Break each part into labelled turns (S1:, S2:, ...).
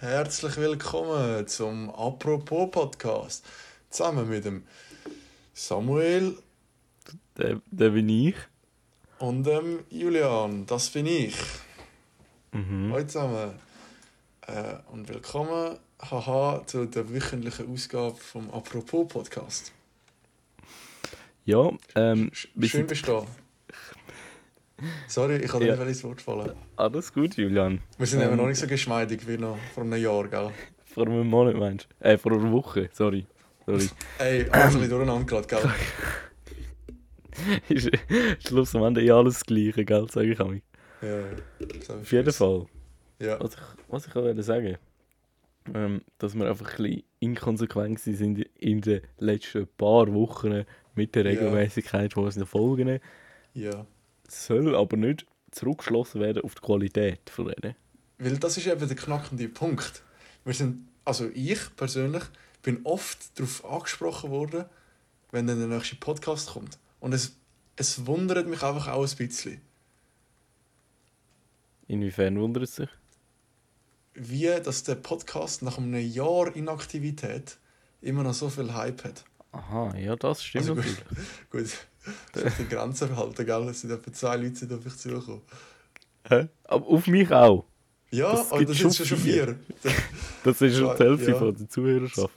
S1: Herzlich willkommen zum Apropos Podcast. Zusammen mit dem Samuel.
S2: Der, der bin ich.
S1: Und dem Julian. Das bin ich.
S2: Mhm.
S1: Hallo zusammen. Äh, und willkommen, haha, zu der wöchentlichen Ausgabe vom Apropos Podcast.
S2: Ja, ähm,
S1: Schön bist du da. Sorry, ich habe
S2: Ja.
S1: nicht ins Wort fallen.
S2: alles gut, Julian.
S1: Wir sind
S2: Ähm,
S1: eben noch nicht so geschmeidig wie noch vor einem Jahr, gell?
S2: Vor einem Monat meinst du? Äh, vor einer Woche, sorry. Sorry.
S1: Ey, alles ein bisschen durcheinander geraten, gell?
S2: ist Schluss am Ende eh alles das Gleiche, gell? Sag ich auch.
S1: Ja, ja.
S2: Auf jeden Fall.
S1: Ja.
S2: Was ich, was ich auch sagen ähm, dass wir einfach ein bisschen inkonsequent sind in den letzten paar Wochen mit der
S1: Ja.
S2: Regelmäßigkeit von unseren Folgen.
S1: ja.
S2: Soll aber nicht zurückgeschlossen werden auf die Qualität von denen.
S1: Weil das ist eben der knackende Punkt. Wir sind, also ich persönlich, bin oft darauf angesprochen worden, wenn dann der nächste Podcast kommt. Und es, es wundert mich einfach auch ein bisschen,
S2: Inwiefern wundert es sich?
S1: wie dass der Podcast nach einem Jahr Inaktivität immer noch so viel Hype hat.
S2: Aha, ja, das stimmt
S1: Also gut.
S2: natürlich.
S1: Gut, das ist die Grenze behalten, gell? Es sind etwa zwei Leute sind auf mich zugekommen.
S2: Hä? Aber auf mich auch.
S1: Ja,
S2: Das
S1: aber das sind schon
S2: vier.
S1: vier.
S2: Das ist schon die Hälfte
S1: ja.
S2: von der Zuhörerschaft.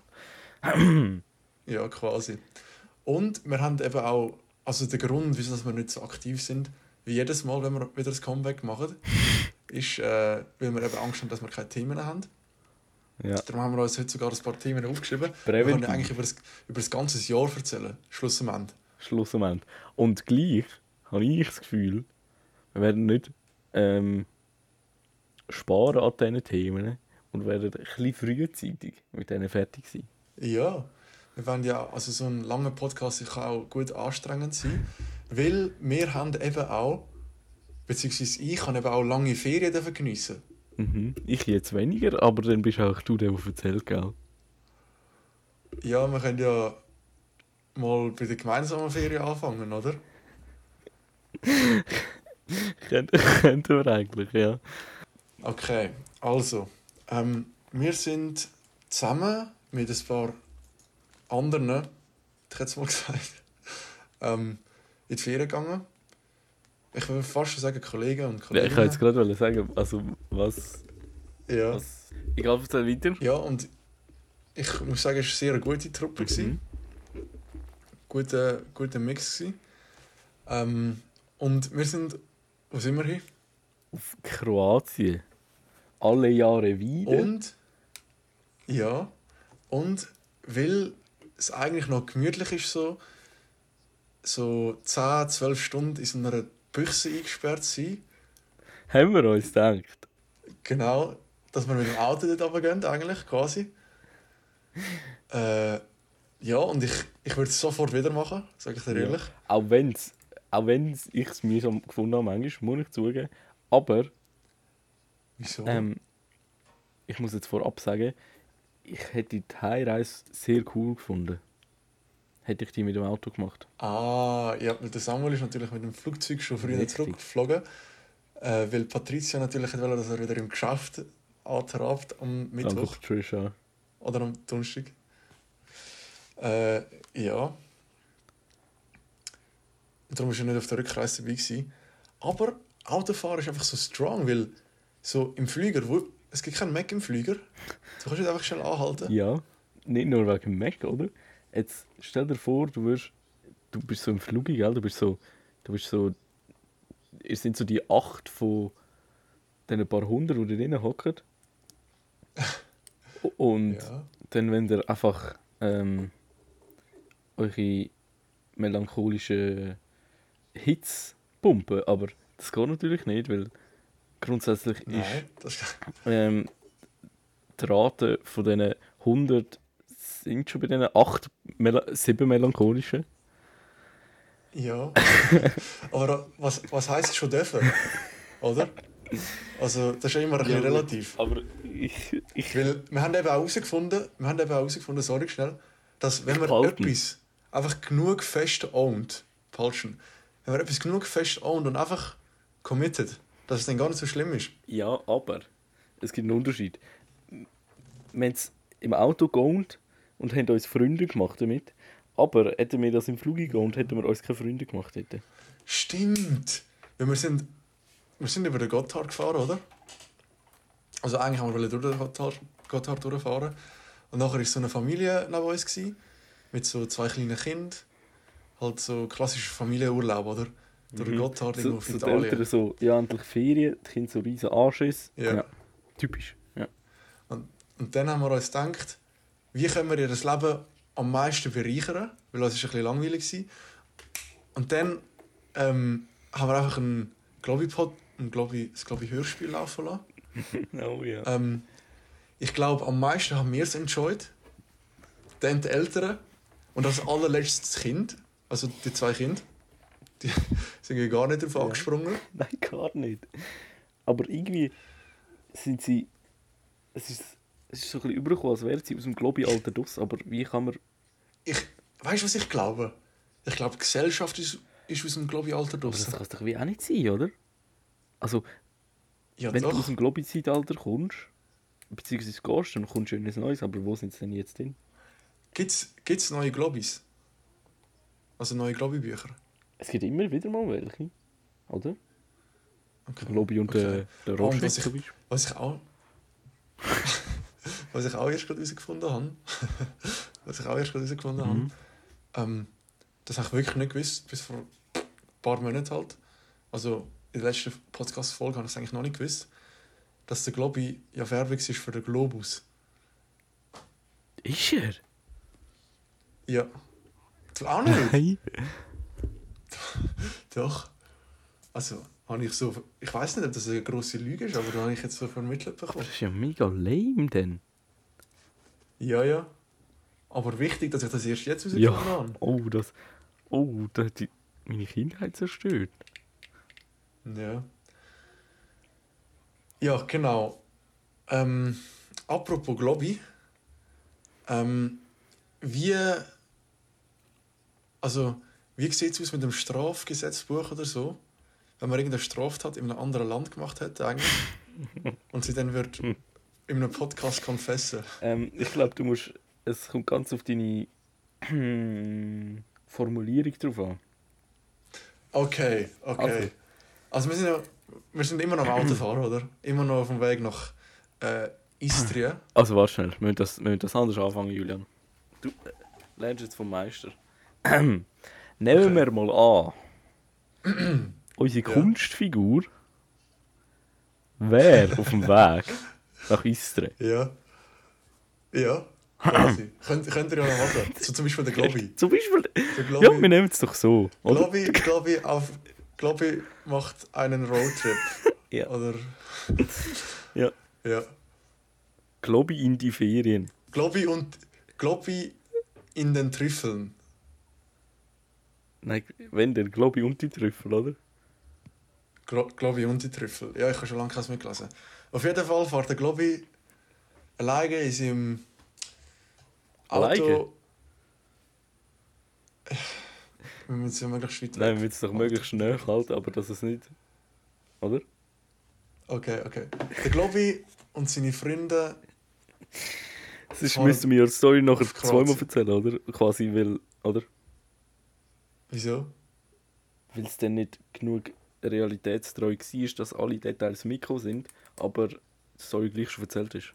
S1: Ja, quasi. Und wir haben eben auch, also der Grund, wieso wir nicht so aktiv sind, wie jedes Mal, wenn wir wieder das Comeback machen, ist, äh, weil wir eben Angst haben, dass wir keine Themen haben.
S2: Ja.
S1: Darum haben wir uns heute sogar ein paar Themen aufgeschrieben. Wir
S2: Präventiv.
S1: können ja eigentlich über das, über das ganze Jahr erzählen, Schluss am Ende.
S2: Schluss am Ende. Und gleich habe ich das Gefühl, wir werden nicht ähm, sparen an diesen Themen und werden ein bisschen frühzeitig mit denen fertig sein.
S1: Ja, wir wollen ja, also so ein langer Podcast kann auch gut anstrengend sein, weil wir haben eben auch, beziehungsweise ich kann eben auch lange Ferien geniessen.
S2: Mhm. Ich jetzt weniger, aber dann bist auch du der, der erzählt, gell?
S1: Ja, wir können ja mal bei der gemeinsamen Ferien anfangen, oder?
S2: Könnten wir eigentlich, ja.
S1: Okay, also, ähm, wir sind zusammen mit ein paar anderen, ich hätte jetzt mal gesagt, ähm, in die Ferien gegangen. Ich würde fast schon sagen Kollegen und
S2: ja
S1: Kolleginnen.
S2: ich wollte jetzt gerade sagen, also was.
S1: ja.
S2: was egal, erzähl weiter.
S1: ja, und ich muss sagen, es war eine sehr gute Truppe.
S2: Mhm.
S1: Guter, guter Mix. Gewesen. Ähm, und wir sind, wo sind wir hin?
S2: Auf Kroatien. Alle Jahre wieder.
S1: Und ja, und weil es eigentlich noch gemütlich ist, so, so 10, 12 Stunden in so einer Büchse eingesperrt sein.
S2: Haben wir uns gedacht.
S1: Genau, dass wir mit dem Auto dort runtergehen, eigentlich, quasi. Äh, ja, und ich, ich würde es sofort wieder machen, sage ich dir
S2: Ja.
S1: ehrlich.
S2: Auch wenn es auch wenn's ich es mühsam gefunden habe, manchmal, muss ich zugeben. Aber
S1: Wieso?
S2: ähm, ich muss jetzt vorab sagen, ich hätte die Heimreise sehr cool gefunden. Hätte ich die mit dem Auto gemacht.
S1: Ah, ja, weil der Samuel ist natürlich mit dem Flugzeug schon früher
S2: Richtig.
S1: zurückgeflogen. Äh, weil Patricia natürlich wollte, dass er wieder im Geschäft antrabt am Mittwoch
S2: Einfach Trisha.
S1: oder am Donnerstag. Äh, ja. Darum war er nicht auf der Rückreise dabei. Gewesen. Aber Autofahren ist einfach so strong, weil so im Flüger, wo, es gibt keinen Mac im Flüger, du kannst nicht einfach schnell anhalten.
S2: Ja, nicht nur wegen Mac, oder? Jetzt stell dir vor, du wirst, du bist so im Flug, gell? Du bist so, du bist so, ihr sind so die acht von diesen paar hundert, die da drinnen hocken. Und
S1: Ja.
S2: dann, wenn ihr einfach ähm, eure melancholischen Hits pumpen, aber das geht natürlich nicht, weil grundsätzlich ist
S1: Nein, das ist
S2: ähm, die Rate von diesen 100 sind schon bei diesen 8, Mel 7 melancholischen.
S1: Ja. Aber was, was heisst schon dürfen? Oder? Also, das ist ja immer ein bisschen relativ.
S2: Aber ich, ich
S1: Weil wir haben eben auch herausgefunden, wir haben eben auch herausgefunden, sorry schnell, dass wenn man
S2: Behalten.
S1: etwas einfach genug fest ownt, falschen, wenn man etwas genug fest ownt und einfach committed, dass es dann gar nicht so schlimm ist.
S2: Ja, aber es gibt einen Unterschied. haben es im Auto geohnt und haben uns Freunde gemacht damit. Aber hätten wir das im Flug geohnt, hätten wir uns keine Freunde gemacht. Hätten.
S1: Stimmt. Weil wir sind, wir sind über den Gotthard gefahren, oder? Also eigentlich haben wir durch den Gotthard, Gotthard durchfahren. Und nachher war so eine Familie neben uns, gewesen, mit so zwei kleinen Kindern. Halt so klassischer Familienurlaub, oder? Durch den Gotthard
S2: So,
S1: auf
S2: so die
S1: Italien.
S2: Eltern so, ja, endlich Ferien, die Kinder so riesen Anschüsse.
S1: Ja.
S2: Typisch. Ja.
S1: Und, und dann haben wir uns gedacht, wie können wir ihr das Leben am meisten bereichern? Weil das war ein bisschen langweilig. Gewesen. Und dann ähm, haben wir einfach ein Globi-Pod, ein Globi, das Globi-Hörspiel laufen lassen.
S2: Oh ja.
S1: Ähm, ich glaube, am meisten haben wir es enjoyed. Dann die Eltern. Und als allerletztes das Kind. Also die zwei Kinder. Die sind ja gar nicht drauf angesprungen.
S2: Nein, gar nicht. Aber irgendwie sind sie. Es ist, es ist so ein bisschen übergekommen, als wären sie aus dem Globi-Alter draus. Aber wie kann man.
S1: Ich, weißt du, was ich glaube? Ich glaube, die Gesellschaft ist, ist aus dem Globi-Alter
S2: Aber das kann es doch wie auch nicht sein, oder? Also,
S1: Ja,
S2: wenn du aus
S1: doch.
S2: dem Globi-Zeitalter kommst, beziehungsweise gehst, dann kommst du in ein neues. Aber wo sind sie denn jetzt drin?
S1: Gibt es neue Globis? Also neue Globi-Bücher?
S2: Es gibt immer wieder mal welche, oder?
S1: Okay.
S2: Globi und
S1: Okay.
S2: der, der
S1: Oh,
S2: Roger
S1: was ich-. Was ich auch. was ich auch erst gerade herausgefunden habe. was ich auch erst gerade herausgefunden
S2: Mhm.
S1: habe. Ähm, das habe ich wirklich nicht gewusst, bis vor ein paar Monaten halt. Also in der letzten Podcast-Folge habe ich es eigentlich noch nicht gewusst, dass der Globi ja Werbung ist für den Globus.
S2: Ist er?
S1: Ja. Du auch nicht?
S2: Nein.
S1: Doch. Also, habe ich so. Ich weiß nicht, ob das eine grosse Lüge ist, aber da habe ich jetzt so vermittelt bekommen.
S2: Das ist ja mega lame denn.
S1: Ja, ja. Aber wichtig, dass ich das erst jetzt
S2: Ja.
S1: herausgefunden
S2: Oh, das. Oh, das hat die, meine Kindheit zerstört.
S1: habe. Ja. Ja, genau. Ähm, apropos Globi. Ähm, wie. Also, wie sieht es aus mit dem Strafgesetzbuch oder so? Wenn man irgendeine Straftat in einem anderen Land gemacht hätte, eigentlich. und sie dann wird in einem Podcast confessen.
S2: Ähm, ich glaube, du musst. Es kommt ganz auf deine Formulierung drauf an.
S1: Okay, okay. Also, wir, sind ja, wir sind immer noch am Autofahren, oder? Immer noch auf dem Weg nach äh, Istria.
S2: Also, warte schnell. Wir müssen das, wir müssen das anders anfangen, Julian. Du äh, lernst jetzt vom Meister. Nehmen wir mal an. Unsere. Kunstfigur wäre auf dem Weg nach Istre.
S1: Ja. Ja, könnt, könnt ihr ja noch machen. So zum Beispiel der Globi.
S2: Zum Beispiel.
S1: Der
S2: Ja, wir
S1: Globi,
S2: nehmen es doch so.
S1: Globi, Globi, auf, Globi macht einen Roadtrip.
S2: Ja.
S1: Oder,
S2: Ja.
S1: ja.
S2: Globi in die Ferien.
S1: Globi und Globi in den Trüffeln.
S2: Nein, wenn der Globi und die Trüffel, oder?
S1: Glo Globi und die Trüffel. Ja, ich habe schon lange keins mitgelesen. Auf jeden Fall fährt der Globi alleine in seinem Auto.
S2: Alleine?
S1: Wir müssen ja möglichst weit
S2: Nein, wir müssen es doch möglichst schnell halten, aber dass es nicht. Oder?
S1: Okay, okay. Der Globi und seine Freunde.
S2: Das ist,
S1: Fahren
S2: müssen wir ja die Story nachher zweimal erzählen, oder? Quasi, weil. Oder?
S1: Wieso?
S2: Weil es dann nicht genug realitätstreu war, dass alle Details Mikro sind, aber die Story gleich schon erzählt ist.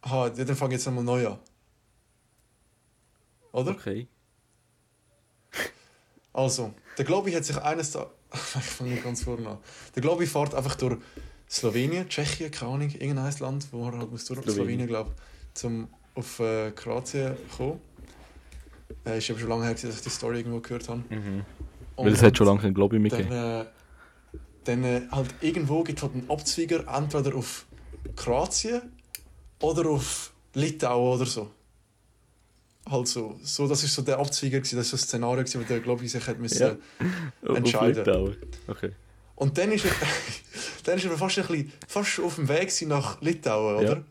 S1: Aha, dann fange ich jetzt nochmal neu an. Oder?
S2: Okay.
S1: Also, der Globi hat sich eines Tages. ich fange ganz vorne an. Der Globi fährt einfach durch Slowenien, Tschechien, keine Ahnung, irgendein Land, wo er halt muss durch.
S2: Slowenien.
S1: Slowenien, glaube ich, um auf äh, Kroatien zu kommen. Äh, ist aber schon lange her, dass ich die Story irgendwo gehört habe.
S2: Mhm. Weil es hat schon lange kein Globi
S1: Dann,
S2: mitgegeben.
S1: äh, dann äh, halt irgendwo gibt es halt einen Abzweiger entweder auf Kroatien oder auf Litauen oder so. Halt so. so das ist so der Abzweiger, gewesen, das ist so ein Szenario, gewesen, wo der Globi sich hat müssen,
S2: Ja.
S1: Entscheiden.
S2: Litauen. Okay.
S1: Und dann ist er, dann ist er fast, ein bisschen, fast auf dem Weg nach Litauen,
S2: Ja.
S1: oder?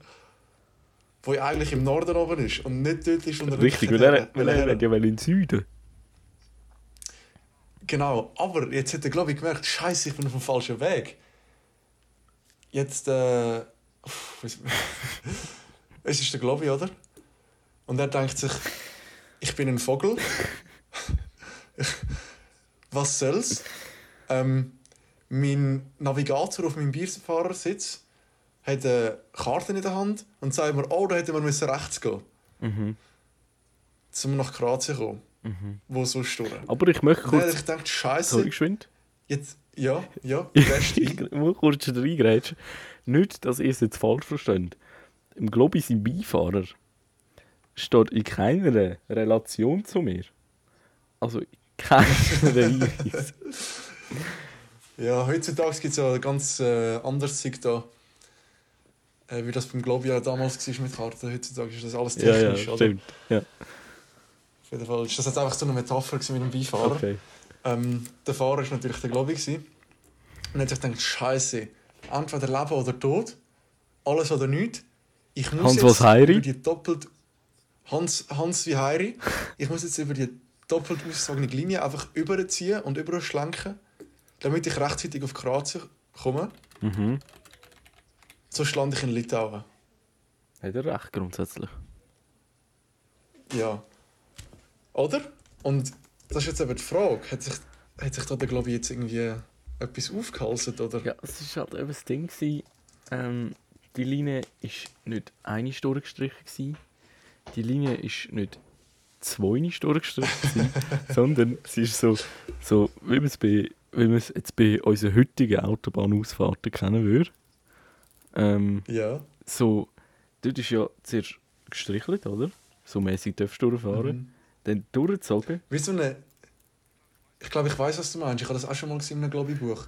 S1: Wo ja eigentlich im Norden oben ist und nicht dort ist, er
S2: Richtig, weil er, weil er hat ja in den Süden.
S1: Genau, aber jetzt hat er, glaube ich, gemerkt, Scheiße, ich bin auf dem falschen Weg. Jetzt, äh, es ist der Globi, oder? Und er denkt sich, ich bin ein Vogel. Was soll's? Ähm, mein Navigator auf meinem Bierfahrersitz hat eine Karte in der Hand und sagt mir, oh, da hätten wir rechts gehen
S2: Mhm.
S1: um nach Kroatien zu kommen.
S2: Mhm.
S1: Wo sonst durch.
S2: Aber ich möchte
S1: dann
S2: kurz...
S1: ich
S2: Sorry,
S1: Scheiße,
S2: geschwind.
S1: jetzt, ja, ja,
S2: Ich muss kurz reingrätschen. Nicht, dass ihr es jetzt falsch versteht. Im Globi sein Beifahrer steht in keiner Relation zu mir. Also in keiner Weise.
S1: Ja, heutzutage gibt es ja ganz äh, anderes Zeug da. Äh, wie das beim Globi ja damals war mit Karten. Heutzutage ist das alles
S2: ja, ja,
S1: technisch. oder?
S2: stimmt. Ja,
S1: Auf jeden Fall ist das jetzt einfach so eine Metapher mit dem Beifahrer.
S2: okay.
S1: Ähm, der Fahrer war natürlich der Globi. gewesen. Und hat sich gedacht, Scheiße, entweder Leben oder Tod, alles oder nichts. Ich muss
S2: Hans
S1: jetzt
S2: Heiri?
S1: über die doppelt Hans, Hans wie Heiri. Ich muss jetzt über die doppelt ausgesagene Linie einfach überziehen und überschlenken, damit ich rechtzeitig auf Kroatien komme.
S2: Mhm.
S1: Sonst lande ich in Litauen.
S2: Hat er recht grundsätzlich.
S1: Ja. Oder? Und das ist jetzt eben die Frage. Hat sich, hat sich da der Globi jetzt irgendwie etwas aufgehalsen, oder?
S2: Ja, es war halt eben das Ding. Gewesen, ähm, die Linie war nicht eine durchgestrichen. Gewesen. Die Linie ist nicht zwei durchgestrichen, gewesen, sondern sie ist so, so wie man es bei, wie man es jetzt bei unseren heutigen Autobahnausfahrten kennen würde. Ähm,
S1: Ja.
S2: so, dort ist ja zuerst gestrichelt, oder? So mäßig darfst du durchfahren.
S1: Mhm.
S2: Dann durchgezogen.
S1: Wie so eine. Ich glaube, ich weiß, was du meinst. Ich habe das auch schon mal gesehen in einem Globi-Buch.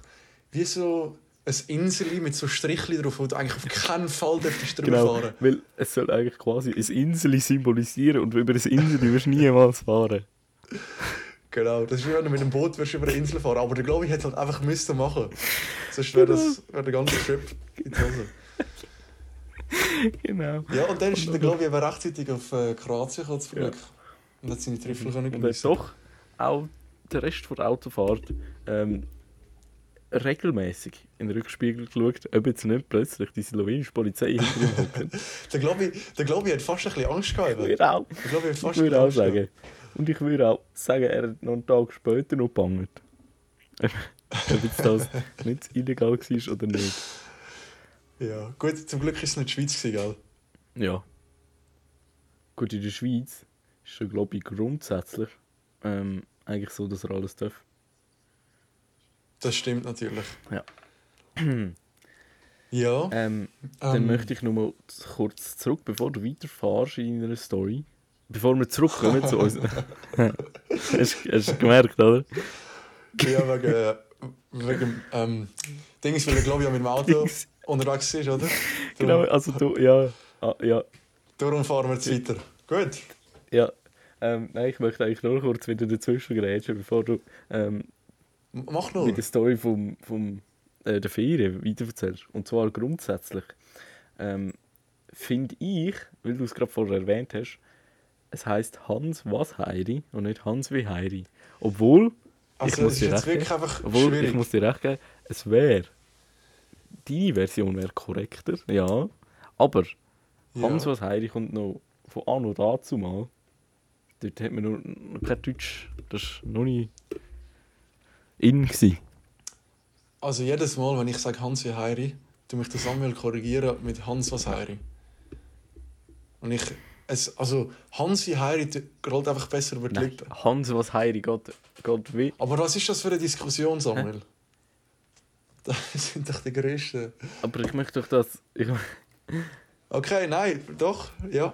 S1: Wie so ein Insel mit so Strichli drauf, wo du eigentlich auf keinen Fall dürftest drüber
S2: Genau,
S1: fahren.
S2: weil es soll eigentlich quasi ein Insel symbolisieren und über ein Insel wirst du niemals fahren.
S1: Genau. Das ist wie wenn du mit einem Boot wirst über eine Insel fahren. Aber der Globi hätte halt einfach müssen machen. Sonst wäre das wär der ganze Trip in die Hose.
S2: Genau.
S1: Ja, und dann ist der Globi eben rechtzeitig auf äh, Kroatien gekommen, zum
S2: Ja.
S1: Glück. Und hat seine Trüffel können
S2: Und dann
S1: geniessen.
S2: doch auch der Rest der Autofahrt ähm, regelmäßig in den Rückspiegel geschaut, ob jetzt nicht plötzlich die slowenische Polizei hinter ihm hockt.
S1: Der Globi, hat fast ein bisschen Angst gehabt.
S2: Ich
S1: eben.
S2: auch,
S1: Der Globi hat
S2: ich
S1: fast ein
S2: würde auch sagen. Und ich würde auch sagen, er hat noch einen Tag später noch gebangt. ob jetzt das nicht illegal war oder nicht.
S1: Ja, gut, zum Glück war es nicht die Schweiz, gell?
S2: Ja. Gut, in der Schweiz ist der glaube ich grundsätzlich ähm, eigentlich so, dass er alles darf.
S1: Das stimmt natürlich.
S2: Ja.
S1: Ja.
S2: Ähm, dann
S1: ähm,
S2: möchte ich noch mal kurz zurück, bevor du weiterfährst in deiner Story. Bevor wir zurückkommen zu uns. hast, du gemerkt, oder?
S1: Ja, wegen, wegen ähm, Dings, weil er glaube ich mit dem Auto
S2: Dings.
S1: unterwegs ist, oder?
S2: Genau, also du, ja. Ah, ja,
S1: Darum fahren wir jetzt weiter. Gut.
S2: ja. Ähm, nein, ich möchte eigentlich nur kurz wieder dazwischen grätschen, bevor du ähm,
S1: Mach nur.
S2: mit der Story vom, vom, äh, der Ferien weitererzählst. Und zwar grundsätzlich ähm, finde ich, weil du es gerade vorher erwähnt hast, es heißt Hans was Heiri und nicht Hans wie Heiri. Obwohl,
S1: Also,
S2: ich muss dir
S1: jetzt
S2: recht
S1: wirklich
S2: geben,
S1: einfach
S2: obwohl
S1: schwierig.
S2: ich muss dir recht geben, es wäre, deine Version wäre korrekter, ja, aber
S1: ja.
S2: Hans was Heiri kommt noch von Anno dazu mal. Dort hat man noch, noch kein Deutsch, das war noch nicht in. Gewesen.
S1: Also jedes Mal, wenn ich sage Hans wie Heiri, tu mich der Samuel korrigieren mit Hans was Heiri. Und ich, es, also Hans wie Heiri t- rollt einfach besser über die
S2: Nein,
S1: Lippen.
S2: Hans was Heiri geht, geht wie.
S1: Aber was ist das für eine Diskussion, Samuel? Das sind doch die größten.
S2: Aber ich möchte doch das. Ich,
S1: Okay, nein, doch, ja.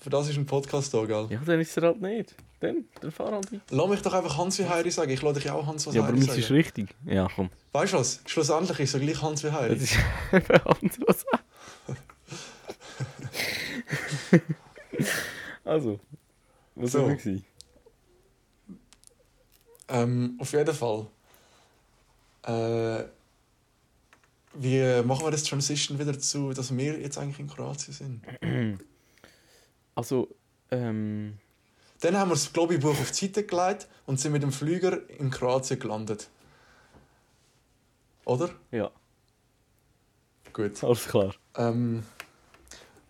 S1: Für das ist ein Podcast da, gell?
S2: ja, dann ist er halt nicht. Dann, dann fahr halt weiter.
S1: Lass mich doch einfach Hans wie Heiri sagen. Ich lasse dich ja auch Hans was
S2: Ja, aber
S1: Heiri
S2: meins
S1: sagen.
S2: ist richtig. Ja, komm.
S1: Weißt du was? Schlussendlich ist er gleich Hans wie Heiri.
S2: Das ist Hans was Also, was
S1: So.
S2: war?
S1: Ähm, auf jeden Fall. Äh, wie machen wir das Transition wieder zu, dass wir jetzt eigentlich in Kroatien sind?
S2: Also, ähm.
S1: Dann haben wir das Globi-Buch auf die Seite gelegt und sind mit dem Flüger in Kroatien gelandet. Oder?
S2: Ja.
S1: Gut.
S2: Alles klar.
S1: Ähm,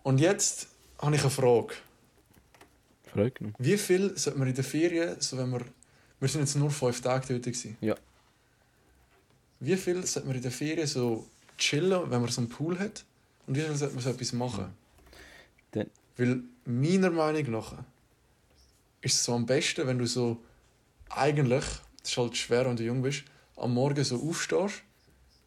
S1: und jetzt habe ich eine Frage.
S2: Frage genommen.
S1: Wie viel sollte man in der Ferien, so wenn wir, wir sind jetzt nur fünf Tage dort gewesen.
S2: Ja.
S1: Wie viel sollte man in der Ferien so chillen, wenn man so einen Pool hat? Und wie viel sollte man so etwas machen?
S2: Dann-
S1: Weil meiner Meinung nach ist es so am besten, wenn du so eigentlich, das ist halt schwer, wenn du jung bist, am Morgen so aufstehst,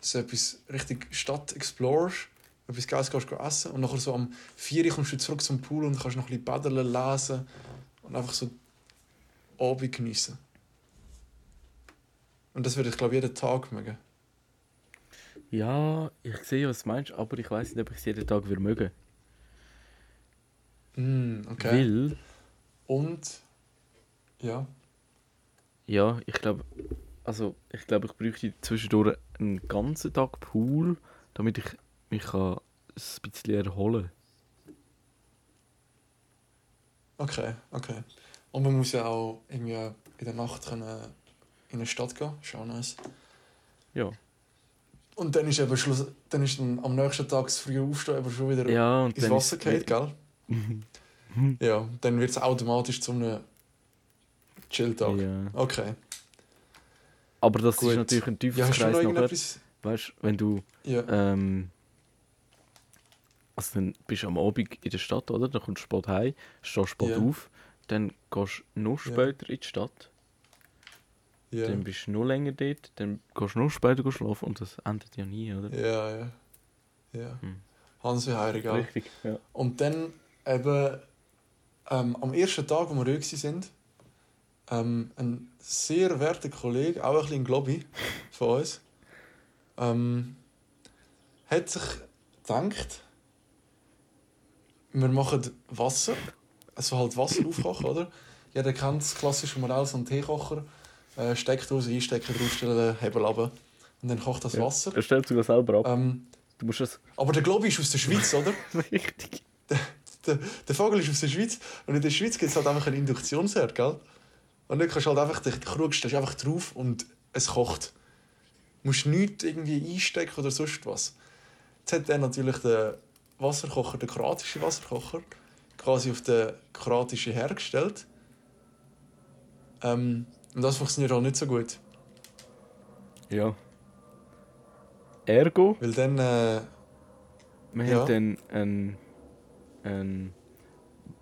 S1: so etwas richtig Stadt explorest, etwas Geiles gehst du essen und nachher so am 4 Uhr kommst du zurück zum Pool und kannst noch ein bisschen paddeln, lesen und einfach so Abend geniessen. Und das würde ich glaube jeden Tag mögen.
S2: Ja, ich sehe, was du meinst, aber ich weiß nicht, ob ich es jeden Tag würde mögen.
S1: Mm, okay.
S2: Weil,
S1: Und ja,
S2: ja, ich glaube, also ich glaube, ich bräuchte zwischendurch einen ganzen Tag Pool, damit ich mich kann ein bisschen erholen
S1: okay, okay. Und man muss ja auch irgendwie in der Nacht können in eine Stadt gehen, ist auch nice.
S2: Ja.
S1: Und dann ist eben Schluss, dann ist dann am nächsten Tag das frühe Aufstehen eben schon wieder
S2: Ja, und
S1: ins Wasser geht, gell? ja, dann wird es automatisch zu einem Chill-Tag.
S2: Ja.
S1: Okay.
S2: Aber das
S1: Gut.
S2: ist natürlich ein
S1: Ja,
S2: Teufelskreis nachher.
S1: irgendetwas?
S2: Weißt du, wenn du
S1: Ja.
S2: ähm, also dann bist du am Abend in der Stadt, oder? Dann kommst du spät heim, stehst spät
S1: Ja.
S2: auf, dann gehst du noch später in die Stadt,
S1: Ja.
S2: dann bist du noch länger dort, dann gehst du noch später schlafen und das endet ja nie, oder?
S1: ja, ja. Ja.
S2: Hm.
S1: Hansi Heirig, gell?
S2: Richtig, ja.
S1: Und dann eben ähm, am ersten Tag, wo wir dort sind, ähm, ein sehr werter Kollege, auch ein bisschen ein Globby von uns, ähm, hat sich gedacht, wir machen Wasser, also halt Wasser aufkochen, oder? Jeder kennt das klassische Modell, so einen Teekocher, äh, Steckdose einstecken, draufstellen, Hebel runter und dann kocht das
S2: Ja.
S1: Wasser.
S2: Er stellt sogar selber ab.
S1: Ähm,
S2: Du musst das
S1: aber der Globby ist aus der Schweiz, oder?
S2: richtig.
S1: der, der Vogel ist aus der Schweiz und in der Schweiz gibt es halt einfach einen Induktionsherd, gell? Und dann kannst du halt einfach, den Krug stellst einfach drauf und es kocht. Du musst nichts irgendwie einstecken oder sonst was. Jetzt hat er natürlich den Wasserkocher, den kroatischen Wasserkocher, quasi auf den kroatischen Herd gestellt. Ähm, und das funktioniert auch nicht so gut.
S2: Ja. Ergo,
S1: Weil dann, äh,
S2: wir
S1: Ja.
S2: haben dann ein, ein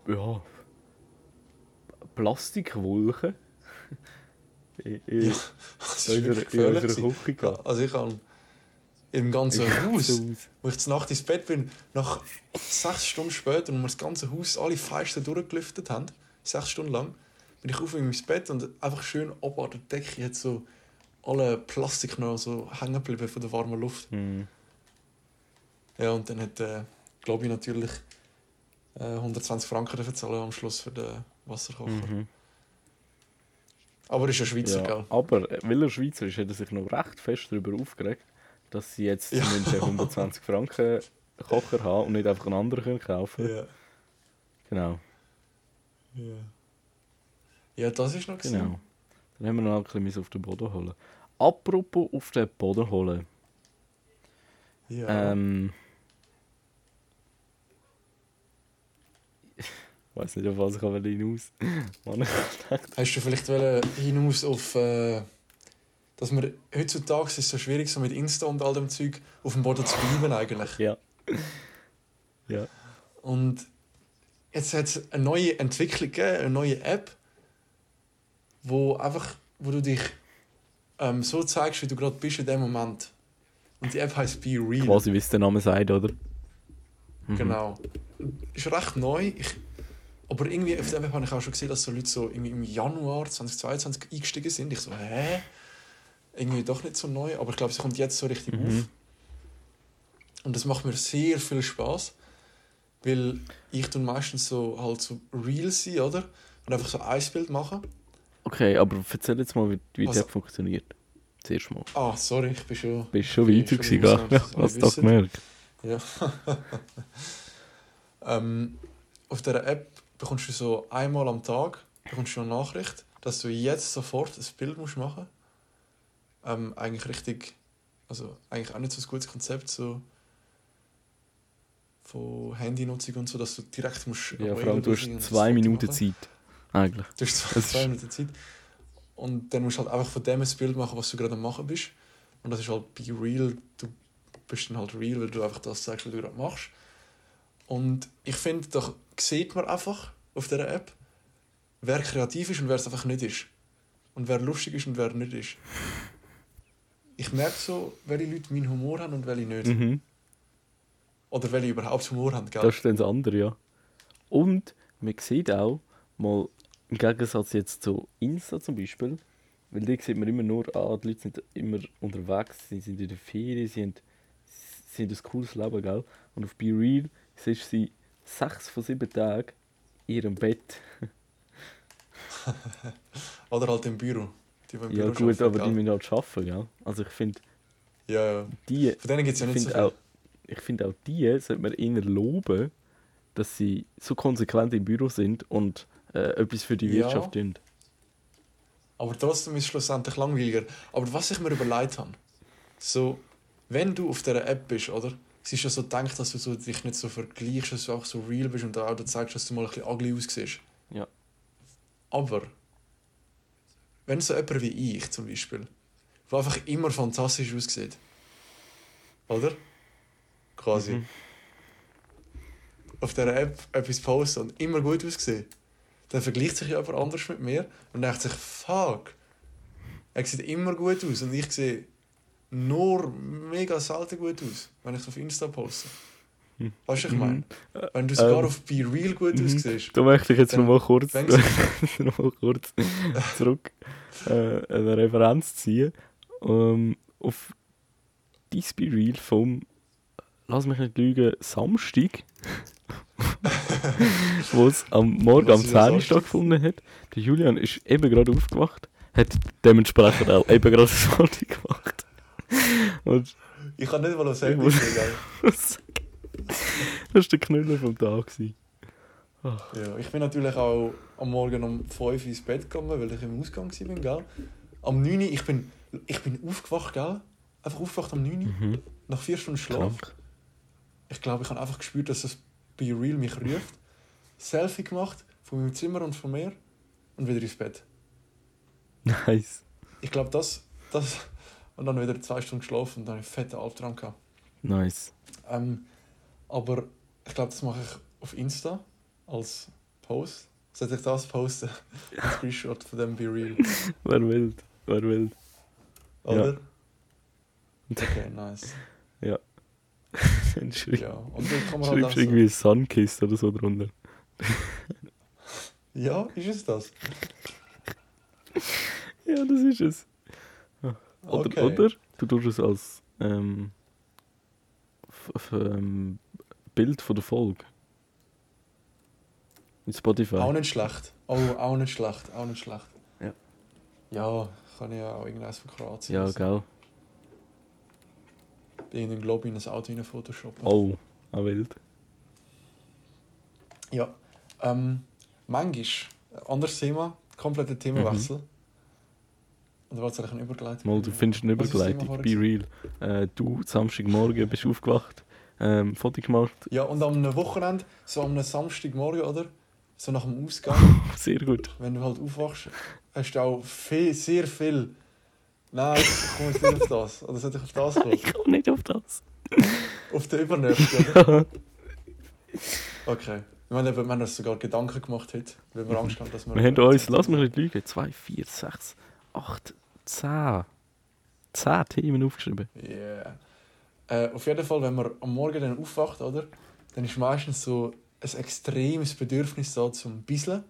S2: ja, Plastikwolke in, in,
S1: ja, das
S2: in, unserer, in unserer. Küche gehabt.
S1: Also ich habe im ganzen Haus wo ich zur Nacht ins Bett bin, nach sechs Stunden später, und wir das ganze Haus, alle Fenster durchgelüftet haben, sechs Stunden lang, bin ich auf ins Bett und einfach schön oben an der Decke hat so alle Plastik noch so hängen geblieben von der warmen Luft.
S2: Mhm.
S1: Ja, und dann hat, äh, glaube ich, natürlich äh, 120 Franken dafür zahlen am Schluss für den Wasserkocher.
S2: Mhm.
S1: Aber er ist ja Schweizer,
S2: Ja,
S1: gell?
S2: aber äh, weil er Schweizer ist, hat er sich noch recht fest darüber aufgeregt, dass sie jetzt
S1: Ja.
S2: zumindest einen 120 Franken Kocher haben und nicht einfach einen anderen können kaufen
S1: Ja.
S2: Genau,
S1: Ja. Ja, das ist noch gewesen.
S2: genau. Dann haben wir noch ein bisschen auf den Boden holen. Apropos auf den Boden holen.
S1: Ja.
S2: Ähm, ich weiß nicht, auf was ich hinaus. Mann,
S1: Hast du vielleicht hinaus auf, äh, dass man heutzutage ist es so schwierig so mit Insta und all dem Zeug auf dem Boden zu bleiben eigentlich.
S2: ja. Ja.
S1: Und jetzt hat es eine neue Entwicklung gegeben, eine neue App, wo einfach, wo du dich ähm, so zeigst, wie du gerade bist in dem Moment. Und die App heißt Be Real.
S2: Quasi wie es der Name sagt, oder? Mhm.
S1: Genau. Ist recht neu. Ich, aber irgendwie auf der Web habe ich auch schon gesehen, dass so Leute so im Januar 2022 eingestiegen sind. Ich so, hä? Irgendwie doch nicht so neu. Aber ich glaube, sie kommt jetzt so richtig
S2: Mhm.
S1: auf. Und das macht mir sehr viel Spaß, weil ich tue meistens so halt so Reels sein, oder? Und einfach so ein Bild machen.
S2: Okay, aber erzähl jetzt mal, wie, wie
S1: Also-
S2: App funktioniert. Zuerst mal.
S1: Ah, sorry, ich bin schon.
S2: Bist schon weiter
S1: schon
S2: gewesen, gell?
S1: Alle
S2: Hast du
S1: wissen.
S2: gemerkt?
S1: Ja. ähm, auf dieser App bekommst du so einmal am Tag bekommst du eine Nachricht, dass du jetzt sofort ein Bild musst machen musst. Ähm, eigentlich richtig, also eigentlich auch nicht so ein gutes Konzept. So, von Handynutzung und so, dass du direkt musst
S2: Ja, vor allem du hast zwei Minuten. Zeit. Eigentlich.
S1: Du hast zwei, zwei Minuten Zeit. Und dann musst du halt einfach von dem ein Bild machen, was du gerade am machen bist. Und das ist halt be real. Du bist dann halt real, weil du einfach das sagst, was du gerade machst. Und ich finde, da sieht man einfach auf dieser App, wer kreativ ist und wer es einfach nicht ist. Und wer lustig ist und wer nicht ist. Ich merke so, welche Leute meinen Humor haben und welche nicht.
S2: Mhm.
S1: Oder welche überhaupt Humor haben, gell?
S2: Das ist dann das andere, ja. Und man sieht auch, mal im Gegensatz jetzt zu Insta zum Beispiel, weil da sieht man immer nur, ah, die Leute sind immer unterwegs, sie sind in der Ferien, sie haben, sie haben ein cooles Leben, gell? Und auf Be Real siehst du sie sechs von sieben Tagen in ihrem Bett.
S1: Oder halt im Büro. Die, die
S2: Ja gut,
S1: arbeiten,
S2: aber die
S1: gell?
S2: müssen halt arbeiten, gell? Also ich finde,
S1: Ja, ja.
S2: die,
S1: Von denen gibt es ja
S2: ich
S1: nicht so viel.
S2: auch, ich finde auch die sollte man eher loben, dass sie so konsequent im Büro sind und äh, etwas für die
S1: Ja.
S2: Wirtschaft tun.
S1: Aber trotzdem ist es schlussendlich langweiliger. Aber was ich mir überlegt habe, so, wenn du auf dieser App bist, oder? Es ist ja so gedacht, dass du so dich nicht so vergleichst, dass du auch so real bist und auch da zeigst, dass du mal ein bisschen ugly aussiehst.
S2: Ja.
S1: Aber, wenn so jemand wie ich zum Beispiel, der einfach immer fantastisch aussieht, oder? Quasi.
S2: Mhm.
S1: Auf dieser App etwas posten und immer gut aussieht, dann vergleicht sich jemand anders mit mir und denkt sich, fuck, er sieht immer gut aus und ich sehe nur mega selten gut aus, wenn ich es auf Insta poste.
S2: Hm.
S1: Weißt du, ich meine?
S2: Mhm.
S1: Wenn du sogar
S2: Ähm,
S1: auf Be Real gut
S2: mhm.
S1: aussiehst,
S2: Da möchte ich jetzt
S1: Dann
S2: noch mal kurz, noch kurz zurück äh, eine Referenz ziehen. Ähm, auf dein Be Real vom, lass mich nicht lügen, Samstag, wo es am Morgen am
S1: ist
S2: 10
S1: am
S2: Uhr
S1: Samstag?
S2: stattgefunden hat. Der Julian ist eben gerade aufgewacht, hat dementsprechend auch eben gerade das Foto gemacht. Und
S1: ich kann nicht mal auf Handy
S2: muss-
S1: sehen, gell?
S2: das war der Knüller vom Tag. gewesen.
S1: Ja, ich bin natürlich auch am Morgen um 5 Uhr ins Bett gegangen, weil ich im Ausgang war, gell? Am 9 Uhr, ich bin, ich bin aufgewacht, gell? Einfach aufgewacht am 9 Uhr,
S2: Mhm.
S1: nach 4 Stunden Schlaf.
S2: Krank.
S1: Ich glaube, ich habe einfach gespürt, dass das Be Real mich ruft. Selfie gemacht, von meinem Zimmer und von mir und wieder ins Bett.
S2: Nice.
S1: Ich glaube, das, das... Und dann wieder zwei Stunden geschlafen und dann einen fetten Albtraum gehabt.
S2: Nice.
S1: Ähm, aber ich glaube, das mache ich auf Insta als Post. Sollte ich das posten? Ein Screenshot von dem Be Real.
S2: Wer wild. Wer wild.
S1: Oder? Okay, nice.
S2: Schreib,
S1: Ja, und dann kann man halt
S2: schreibst
S1: so,
S2: irgendwie Sunkist oder so drunter.
S1: Ja, ist es das?
S2: Ja, das ist es. Oder,
S1: Okay.
S2: oder du tust es als ähm, ähm, Bild von der Folge. In Spotify.
S1: Auch nicht schlecht. Oh, auch nicht schlecht, auch nicht schlecht.
S2: Ja.
S1: Ja, kann ich ja auch irgendwas von Kroatien.
S2: ja,
S1: oder so.
S2: gell.
S1: In den Globe in ein Auto in Photoshoppen.
S2: Oh, auch wild.
S1: Ja. Ähm, manchmal, anderes Thema, kompletter Themawechsel. Oder was soll ich eine Überleitung?
S2: Mal, du findest eine Übergleitung. Be real. Äh, du, Samstagmorgen, bist aufgewacht, ähm, Foto gemacht.
S1: Ja, und am Wochenende, so am Samstagmorgen, oder? So nach dem Ausgang,
S2: Sehr gut.
S1: wenn du halt aufwachst, hast du auch viel, sehr viel. Nein, ich komme jetzt nicht auf das. Oder sollte ich auf das kommen?
S2: Ich komme nicht auf das.
S1: Auf den Übernächsten, oder? Okay. Haben, eben- wir haben uns sogar Gedanken gemacht heute, weil wir Angst haben, dass wir...
S2: Wir haben uns, lass mich nicht lügen, 2, 4, 6, 8, 10. 10 Themen aufgeschrieben.
S1: Yeah. Äh, auf jeden Fall, wenn man am Morgen dann aufwacht, oder? Dann ist meistens so ein extremes Bedürfnis da zum Bisseln,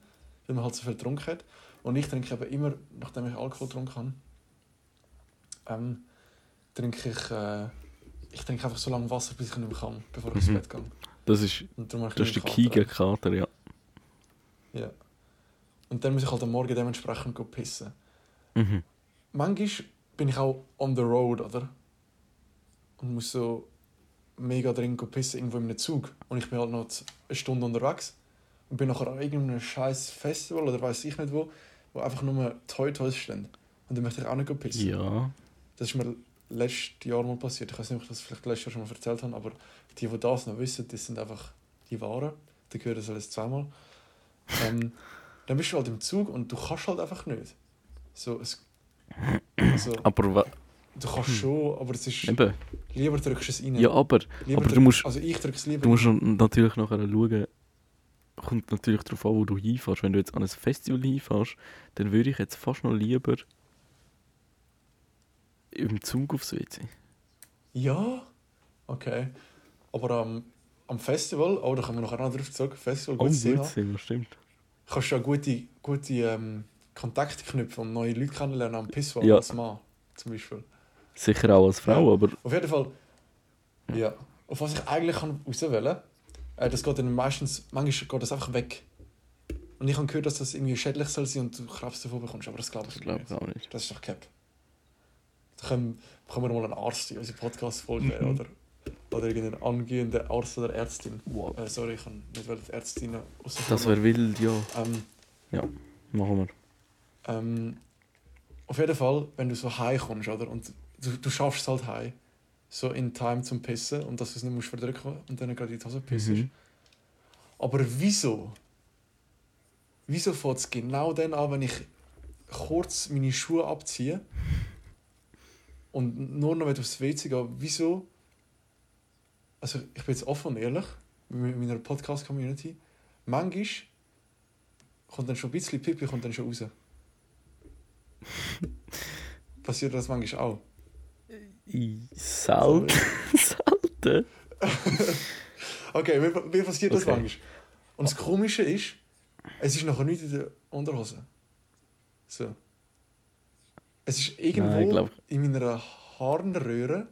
S1: weil man halt so viel getrunken hat. Und ich trinke eben immer, nachdem ich Alkohol getrunken habe, ähm, trinke ich, äh, ich trinke einfach so lange Wasser, bis ich nicht mehr kann, bevor ich ins
S2: Mhm.
S1: Bett gehe.
S2: Das ist, das ist der
S1: einen
S2: Key
S1: Kater.
S2: gegen Kater, ja.
S1: Ja. Und dann muss ich halt am Morgen dementsprechend go pissen.
S2: Mhm.
S1: Manchmal bin ich auch on the road, oder? Und muss so mega dringend go pissen, irgendwo in einem Zug. Und ich bin halt noch eine Stunde unterwegs. Und bin nachher an irgendeinem scheiß Festival oder weiß ich nicht wo, wo einfach nur Toy Toys stehen. Und dann möchte ich auch nicht pissen.
S2: Ja.
S1: Das ist mir letztes Jahr mal passiert. Ich weiß nicht, ob ich das vielleicht letztes Jahr schon mal erzählt habe, aber die, die das noch wissen, das sind einfach die Wahren. Die gehört das alles zweimal. Ähm, dann bist du halt im Zug und du kannst halt einfach nicht. So, es, also,
S2: Aber
S1: du kannst schon, aber es ist...
S2: eben,
S1: Lieber drückst du es rein.
S2: ja, aber,
S1: Lieber
S2: aber du musst,
S1: Also ich drücke es lieber
S2: du musst natürlich nachher schauen, kommt natürlich darauf an, wo du hinfährst. Wenn du jetzt an ein Festival hinfährst, dann würde ich jetzt fast noch lieber im Zug aufs WC.
S1: Ja, okay. Aber am, am Festival, oh, da kommen wir nachher noch drauf zurück, Festival,
S2: Oh,
S1: gutes Thema,
S2: WC, das stimmt.
S1: kannst du ja gute, gute ähm, Kontakte knüpfen und neue Leute kennenlernen am Pisswall
S2: Ja.
S1: als Mann, zum Beispiel.
S2: Sicher auch als Frau,
S1: Ja.
S2: aber
S1: Auf jeden Fall, ja. Auf was ich eigentlich kann auswählen äh, das geht dann meistens, manchmal geht das einfach weg. Und ich habe gehört, dass das irgendwie schädlich soll sein und du Krebs davon bekommst, aber das glaube ich
S2: das glaube
S1: nicht.
S2: ich auch nicht.
S1: Das ist doch Cap. Da können, bekommen wir mal einen Arzt in unsere Podcast-Folge
S2: Mhm.
S1: oder, oder irgendeinen angehenden Arzt oder Ärztin.
S2: Wow.
S1: Äh, sorry, ich kann nicht wollte die Ärztin aussen
S2: Das wäre wild, ja.
S1: ähm,
S2: Machen wir.
S1: ähm, Auf jeden Fall, wenn du so heim kommst, oder? Und du, du schaffst es halt heim, so in Time zum Pissen und dass du es nicht musst verdrücken und dann gerade in die Hose pissst.
S2: Mhm.
S1: Aber wieso? Wieso fängt es genau dann an, wenn ich kurz meine Schuhe abziehe und nur noch aufs WC gehe? Wieso? Also, ich bin jetzt offen und ehrlich mit meiner Podcast-Community. Manchmal kommt dann schon ein bisschen Pipi kommt dann schon raus. Passiert das manchmal auch?
S2: I- Selten.
S1: Okay, wie, wie passiert das
S2: Okay.
S1: manchmal? Und das Komische ist, es ist nachher nicht in der Unterhose. So. Es ist irgendwo
S2: Nein,
S1: in meiner Harnröhre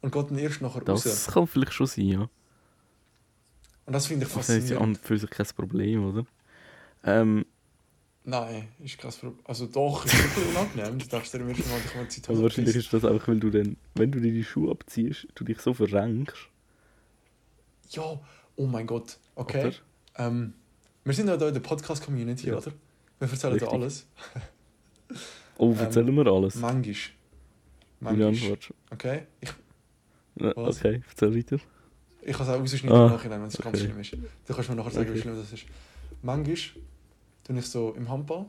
S1: und geht dann erst nachher raus.
S2: Das kann vielleicht schon sein, ja.
S1: Und das finde ich
S2: Das ist ja an
S1: faszinierend.
S2: und für sich kein Problem, oder? Ähm,
S1: Nein, ist Problem. Also doch, ist wirklich unangenehm. Du darfst dir im ersten Mal dich mal Zeit
S2: aber wahrscheinlich ist das einfach, weil du dann, wenn du dir die Schuhe abziehst, du dich so verrenkst.
S1: Ja, oh mein Gott. Okay. Ähm, wir sind ja da in der Podcast-Community,
S2: Ja.
S1: oder? Wir erzählen da
S2: Richtig.
S1: alles.
S2: Oh,
S1: Ähm,
S2: erzählen wir alles.
S1: Manchmal.
S2: warte.
S1: Okay? Ich,
S2: Na? Okay, erzähl weiter.
S1: ich kann es auch rausschneiden
S2: Ah,
S1: im Nachhinein, wenn es ganz
S2: okay.
S1: schlimm ist. Du kannst mir nachher sagen, wie
S2: Okay.
S1: schlimm das ist. Manchmal tue ich so im Handball,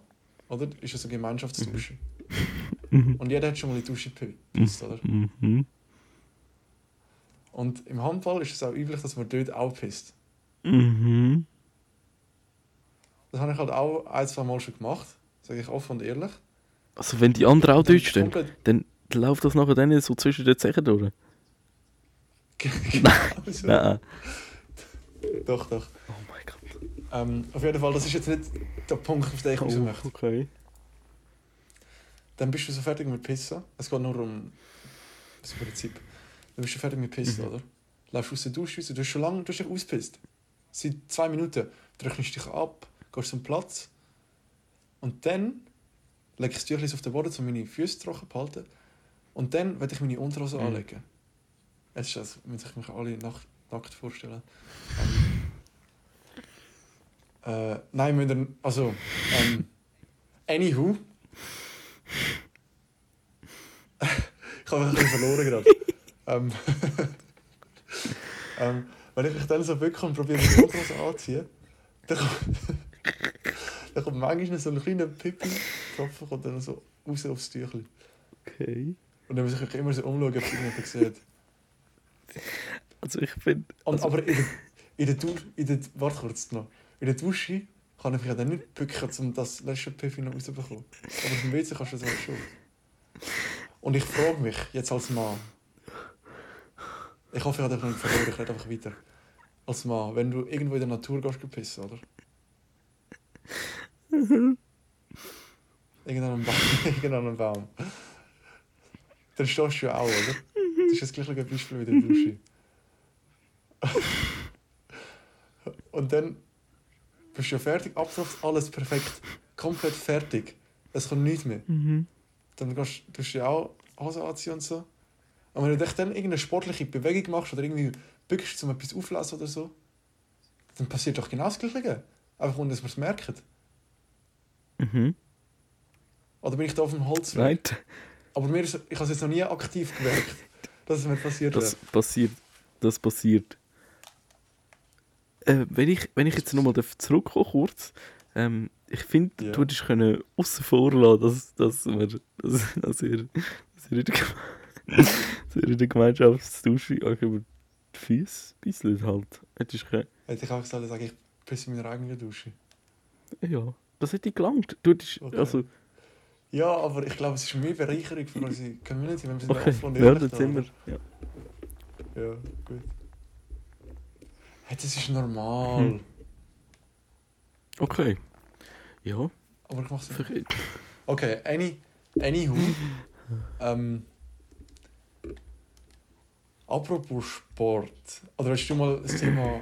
S1: oder? Ist ja so Gemeinschaftsdusche.
S2: Mhm.
S1: Und jeder hat schon mal die Dusche gepisst, oder?
S2: Mhm.
S1: Und im Handball ist es auch üblich, dass man dort auch pisst.
S2: Mhm.
S1: Das habe ich halt auch ein, zwei Mal schon gemacht, sage ich offen und ehrlich.
S2: Also wenn die anderen auch dort stehen, dann läuft das nachher dann so zwischen den Zehen durch.
S1: genau so.
S2: Nein.
S1: Doch, doch. Ähm, auf jeden Fall, das ist jetzt nicht der Punkt, auf den ich raus
S2: Oh,
S1: möchte.
S2: okay.
S1: Dann bist du so fertig mit Pissen. Es geht nur um das Prinzip. Dann bist du fertig mit Pissen,
S2: Mhm.
S1: oder? Läufst aus der Dusche raus. Du hast schon lange du hast dich ausgepisst. Seit zwei Minuten. Trocknest dich ab, gehst zum Platz. Und dann lege ich das Tüchlein auf den Boden, um meine Füße trocken zu halten. Und dann werde ich meine Unterhose
S2: Mhm.
S1: anlegen. Jetzt ist das, muss ich mich alle nacht, nackt vorstellen. Ähm, äh, nein, wir müssen, also, ähm, anywho. ich habe mich verloren gerade. ähm, ähm, wenn ich mich dann so bücke und probiere, meine Unterhose anzuziehen, dann kommt, dann kommt manchmal so ein kleiner Pipi-Tropfen kommt dann so raus aufs Tüchlein.
S2: Okay.
S1: Und dann muss ich mich immer so umschauen, ob es irgendjemand sieht.
S2: Also ich finde...
S1: Und,
S2: Also,
S1: aber in der, in der Dusche, in der, warte kurz noch. In der Dusche kann ich mich ja dann nicht bücken, um das letzte Pipi noch rauszubekommen. Aber auf dem WC kannst du das halt schon. Und ich frage mich, jetzt als Mann, ich hoffe, ich habe dich nicht verloren, ich rede einfach weiter. Als Mann, wenn du irgendwo in der Natur gehst, gehst pissen, oder? Irgendeinem Baum, irgendeinem Baum. Dann stehst du ja auch, oder? Das ist das gleiche Beispiel wie der Dusche. Und dann bist du ja fertig, abtropft, alles perfekt. Komplett fertig. Es kommt nichts mehr.
S2: mhm.
S1: Dann gehst du tust du ja auch Hose anziehen und so. Und wenn du dich dann irgendeine sportliche Bewegung machst oder irgendwie bückst, um etwas aufzulesen oder so, dann passiert doch genau das Gleiche. Einfach ohne, dass man es merkt.
S2: Mhm.
S1: Oder bin ich da auf dem Holz?
S2: Nein,
S1: Aber mir ist, ich habe es jetzt noch nie aktiv gemerkt, dass es mir passiert
S2: Das
S1: wäre.
S2: passiert. Das passiert. Äh, wenn, ich, wenn ich jetzt nochmal zurückkomme kurz, ähm, ich finde,
S1: Ja.
S2: du hättest können außen vor lassen, dass, dass, wir, dass, dass, ihr, dass, ihr in der dass ihr in der Gemeinschaftsdusche euch über die Füße bisselt halt. Hättest können,
S1: Hätte ich auch gesagt, sage ich pisse in meiner eigenen Dusche.
S2: ja, das hätte gelangt. Du hättest,
S1: Okay.
S2: also,
S1: Ja, aber ich glaube, es ist mehr Bereicherung für unsere Community, wenn wir sind
S2: okay,
S1: offen und
S2: ja, dann sind wir. Ja,
S1: gut. Hey, das ist normal.
S2: Hm. Okay. Ja,
S1: Aber ich mach's nicht. Okay, any, anywho. ähm, apropos Sport. Oder willst du mal das Thema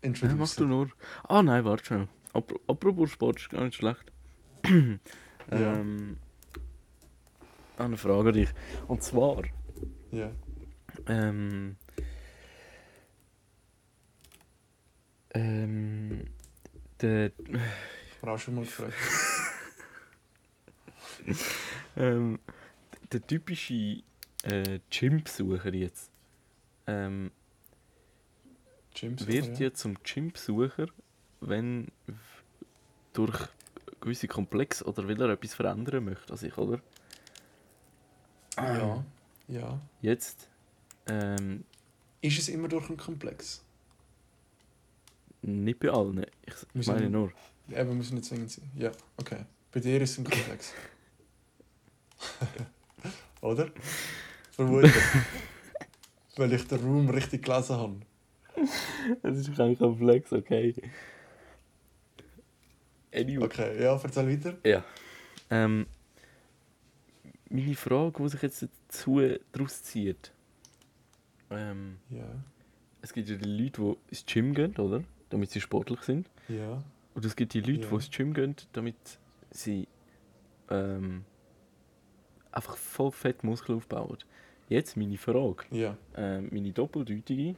S2: Nein, machst du nur. Ah nein, warte schon. Apro- Apropos Sport ist gar nicht schlecht.
S1: Ja.
S2: ähm, eine Frage an dich. Und zwar,
S1: Ja.
S2: ähm, ähm, der,
S1: Ich habe auch schon mal gefragt.
S2: ähm, der typische äh, Gym-Besucher jetzt ähm, wird
S1: ja.
S2: ja zum Gym-Besucher, wenn durch gewisse Komplex oder will er etwas verändern möchte an sich, oder?
S1: Ja. Ja.
S2: Jetzt ähm,
S1: Ist es immer durch einen Komplex?
S2: Nicht bei allen. Ich,
S1: sind-
S2: meine nur.
S1: Eben, muss nicht zwingend sein. Ja, okay. Bei dir ist es ein Komplex. Oder? Vermutlich. Weil ich den Room richtig gelesen habe.
S2: Es ist kein Komplex, okay. Anyway.
S1: Okay, ja, erzähl weiter.
S2: Ja. Ähm, meine Frage, die sich jetzt dazu daraus zieht. Ähm,
S1: Ja,
S2: es gibt ja die Leute, die ins Gym gehen, oder? Damit sie sportlich sind.
S1: ja.
S2: Und es gibt die Leute,
S1: Ja.
S2: die ins Gym gehen, damit sie ähm, einfach voll fett Muskeln aufbauen. Jetzt meine Frage,
S1: Ja.
S2: äh, meine doppeldeutige.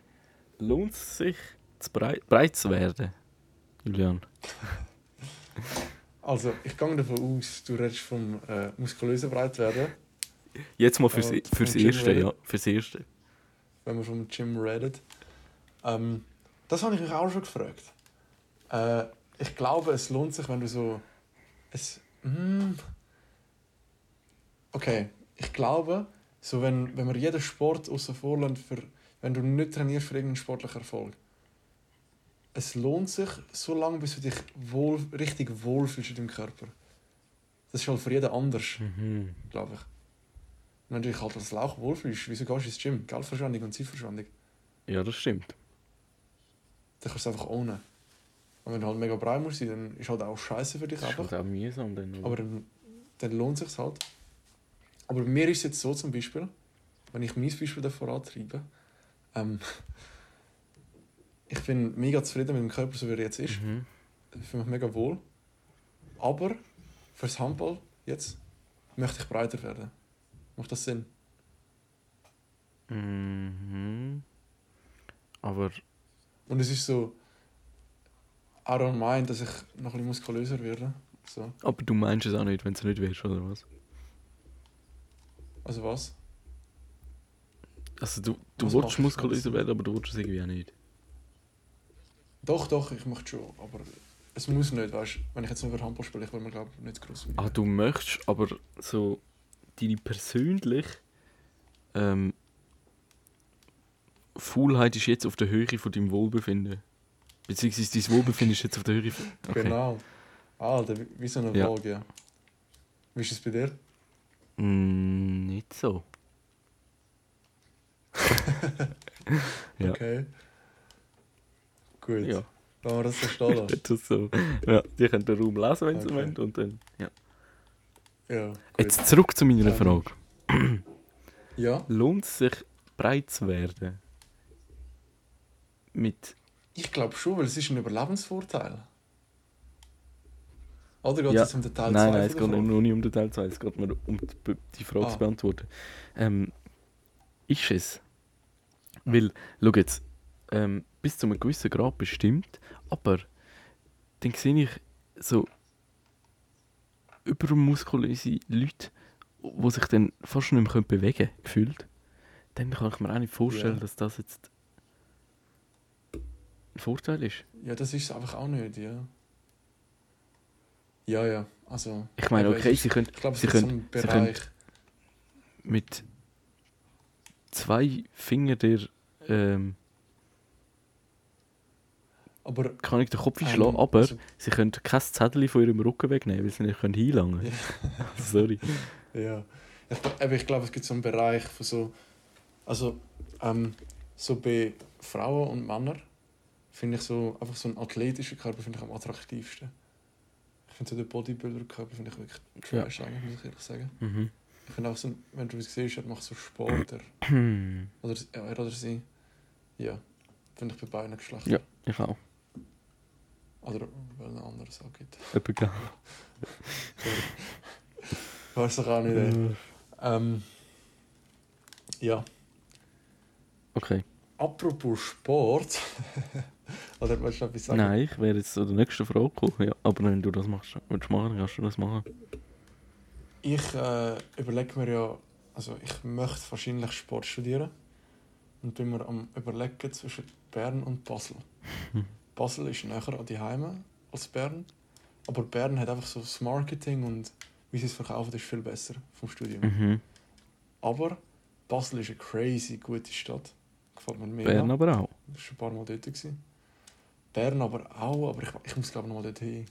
S2: Lohnt es sich, zu breit, breit zu werden, Julian?
S1: Also, ich gehe davon aus, du redest vom äh, muskulösen Breitwerden,
S2: Jetzt mal fürs,
S1: Ja,
S2: fürs Erste, ja. Fürs Erste.
S1: wenn wir vom Gym reden. Ähm, das habe ich mich auch schon gefragt. Äh, ich glaube, es lohnt sich, wenn du so. Es, mm, okay, ich glaube, so wenn, wenn man jeden Sport außen vor lässt, für, wenn du nicht trainierst für irgendeinen sportlichen Erfolg, es lohnt sich so lange, bis du dich wohl, richtig wohlfühlst in deinem Körper. Das ist halt für jeden anders,
S2: Mhm.
S1: glaube ich. Und wenn du dich halt als Lauch wohlfühlst, wieso gehst du ins Gym? Geldverschwendung und Zeitverschwendung.
S2: Ja, das stimmt.
S1: Dann kannst du es einfach ohne. Und wenn du halt mega breit musst sein, dann ist halt auch scheiße für dich
S2: Das ist
S1: einfach.
S2: halt auch mühsam dann. oder?
S1: Aber dann, dann lohnt es sich halt. Aber bei mir ist es jetzt so zum Beispiel, wenn ich mein Beispiel davor antreibe, ähm, ich bin mega zufrieden mit dem Körper, so wie er jetzt ist.
S2: Mhm.
S1: Ich fühle mich mega wohl. Aber fürs Handball jetzt möchte ich breiter werden. Macht das Sinn?
S2: Mhm. Aber
S1: Und es ist so, I don't mind, dass ich noch ein bisschen muskulöser werde. So.
S2: Aber du meinst es auch nicht, wenn es nicht willst, oder was?
S1: Also was?
S2: Also du, du willst muskulöser werden, aber du willst es irgendwie auch nicht.
S1: Doch, doch, ich mache schon, aber es muss nicht, weißt du. Wenn ich jetzt nur über Handball spiele, ich will mir glaube ich nicht groß
S2: Ah, du möchtest, aber so deine persönlich ähm, Faulheit ist jetzt auf der Höhe von deinem Wohlbefinden. Beziehungsweise dein Wohlbefinden ist jetzt auf der Höhe von... Okay.
S1: Genau. Der, wie so eine
S2: Ja.
S1: Waage, ja. Wie ist es bei dir?
S2: Mm, nicht so. Ja.
S1: Okay. Gut.
S2: Ja.
S1: Lassen wir das so stehen lassen.
S2: Das so. Ja, die können den Raum lesen, wenn sie
S1: Okay.
S2: wollen. Und dann, ja.
S1: Ja, gut.
S2: Jetzt zurück zu meiner
S1: Ähm.
S2: Frage.
S1: Ja,
S2: Lohnt es sich, breit zu werden? Mit.
S1: ich glaube schon, weil es ist ein Überlebensvorteil. Oder geht
S2: Ja.
S1: es um den Teil
S2: nein,
S1: 2
S2: nein, es
S1: von
S2: geht nur nicht um den Teil 2, es geht nur um die, die Frage
S1: Ah.
S2: zu beantworten. Ähm, ist es? Weil, schau jetzt, ähm, bis zu einem gewissen Grad bestimmt, aber dann sehe ich so übermuskulöse Leute wo sich dann fast schon nicht mehr bewegen können, gefühlt, dann kann ich mir auch nicht vorstellen,
S1: Ja.
S2: dass das jetzt Vorteil ist.
S1: Ja, das ist es einfach auch nicht, ja. Ja, ja, also...
S2: Ich meine, okay, sie können
S1: Ich glaube, es
S2: sie
S1: ist so
S2: können-
S1: ein
S2: sie können-
S1: Bereich...
S2: mit zwei Fingern der, ähm,
S1: Aber...
S2: kann ich den Kopf
S1: ähm,
S2: einschlagen, aber
S1: also-
S2: sie können kein Zettel von ihrem Rücken wegnehmen, weil sie nicht können hinlangen können. Sorry.
S1: Ja. Ich, eben, ich glaube, es gibt so einen Bereich von so. Also, ähm, so bei Frauen und Männern finde ich so einfach so einen athletischen Körper finde ich am attraktivsten. Ich finde so den Bodybuilder-Körper finde ich wirklich
S2: Ja.
S1: trash eigentlich, muss ich ehrlich sagen.
S2: Mhm.
S1: Ich finde auch so, wenn du es siehst, er macht so Sport, er, oder ja, er oder sie. Ja, finde ich bei beiden Geschlechtern.
S2: ja, ich auch.
S1: Oder weil es ein anderes auch gibt.
S2: Gar
S1: Weiß doch auch nicht. ey. Ähm, ja.
S2: Okay.
S1: Apropos Sport. Oder willst du etwas sagen?
S2: Nein, ich wäre jetzt zu der nächsten Frage gekommen. Ja, aber wenn du das machst, willst du machen, kannst du das machen.
S1: Ich äh, überlege mir ja, also ich möchte wahrscheinlich Sport studieren. Und bin mir am überlegen zwischen Bern und Basel. Basel ist näher an die Heime als Bern. Aber Bern hat einfach so das Marketing und wie sie es verkaufen, ist viel besser vom Studium.
S2: Mhm.
S1: Aber Basel ist eine crazy gute Stadt. Gefällt mir mega.
S2: Bern aber auch.
S1: Ich war schon ein paar Mal dort. Gewesen. Bern aber auch, aber ich, ich muss glaube ich noch mal dort hin.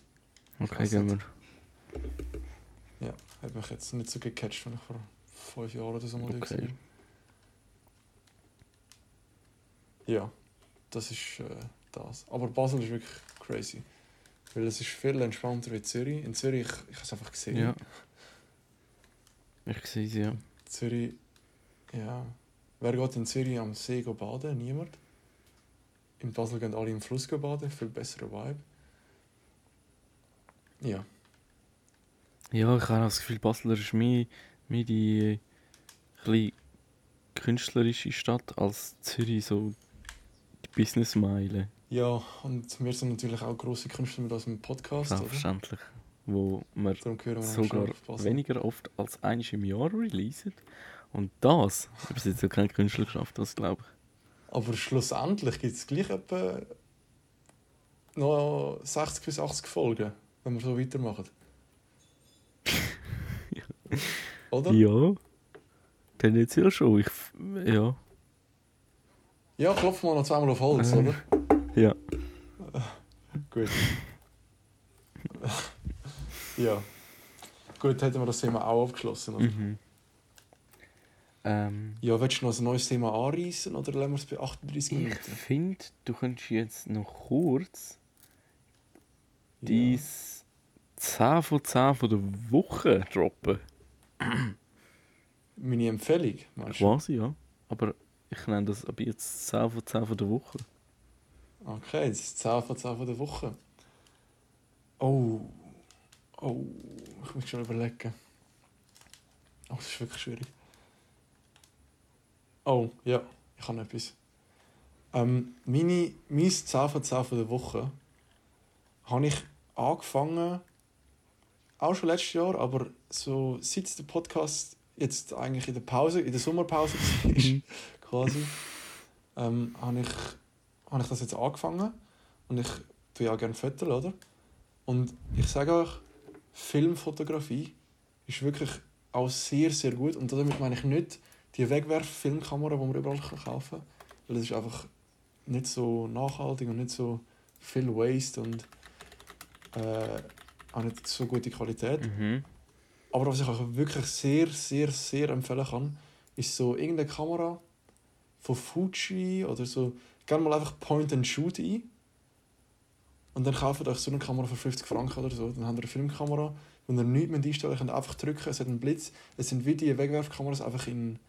S2: Okay, gehen wir.
S1: nicht. Hat mich jetzt nicht so gecatcht, wenn ich vor fünf Jahren oder so mal
S2: Okay.
S1: war. Ja, das ist äh, das. Aber Basel ist wirklich crazy. Weil es ist viel entspannter wie Zürich. In Zürich, ich, ich habe es einfach gesehen.
S2: Ja. Ich sehe sie, ja.
S1: Zürich, ja. Wer geht in Zürich am See baden? Niemand. In Basel gehen alle im Fluss baden. Viel besserer Vibe. Ja.
S2: Ja, ich habe das Gefühl, Basel ist mehr, mehr die äh, künstlerische Stadt als Zürich, so die Businessmeile.
S1: Ja, und wir sind natürlich auch grosse Künstler mit unserem Podcast. Oder?
S2: Selbstverständlich. Wo wir
S1: wir
S2: sogar weniger oft als einmal im Jahr releasen. Und das, ich habe bis jetzt noch kein Künstler geschafft, das glaube ich.
S1: Aber schlussendlich gibt es gleich etwa noch 60 bis 80 Folgen, wenn wir so weitermachen. Oder?
S2: Ja. Jetzt ja schon. Ich, ja.
S1: Ja, klopfen wir noch zweimal auf Holz,
S2: Äh.
S1: oder?
S2: Ja.
S1: Gut. ja. Gut, hätten wir das Thema auch abgeschlossen. Oder?
S2: Mhm. Ähm,
S1: Ja, willst du noch ein neues Thema anreißen oder lassen wir es bei 38
S2: ich
S1: Minuten?
S2: finde, du könntest jetzt noch kurz
S1: Ja.
S2: dein 10 von 10 von der Woche droppen.
S1: Meine Empfehlung, meinst du?
S2: Quasi, ja. Aber ich nenne das ab jetzt 10 von 10 von der Woche.
S1: Okay, das ist 10 von 10 von der Woche. Oh. Oh. Ich muss schon überlegen. Oh, das ist wirklich schwierig. Oh, ja. Ich habe etwas. Ähm, meine, mein 10 von 10 von der Woche habe ich angefangen, auch schon letztes Jahr, aber so seit der Podcast jetzt eigentlich in der Pause, in der Sommerpause war, quasi, ähm, habe ich habe ich das jetzt angefangen und ich tue ja gerne Fotos, oder? Und ich sage euch, Filmfotografie ist wirklich auch sehr, sehr gut. Und damit meine ich nicht die Wegwerf-Filmkamera, die man überall kaufen kann. Weil das ist einfach nicht so nachhaltig und nicht so viel Waste und äh, auch nicht so gute Qualität.
S2: Mhm.
S1: Aber was ich euch wirklich sehr, sehr, sehr empfehlen kann, ist so irgendeine Kamera von Fuji oder so. Gerne mal einfach Point and Shoot ein. Und dann kauft euch so eine Kamera für 50 Franken oder so. Dann habt ihr eine Filmkamera, wenn ihr nichts mehr einstellen könnt, einfach drücken, es hat einen Blitz. Es sind wie die Wegwerfkameras einfach in,